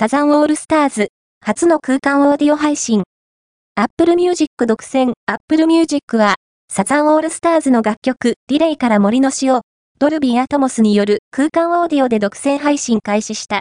サザンオールスターズ、初の空間オーディオ配信。Apple Music 独占 Apple Music は、サザンオールスターズの楽曲、ディレイから森の詩を、ドルビーアトモスによる空間オーディオで独占配信開始した。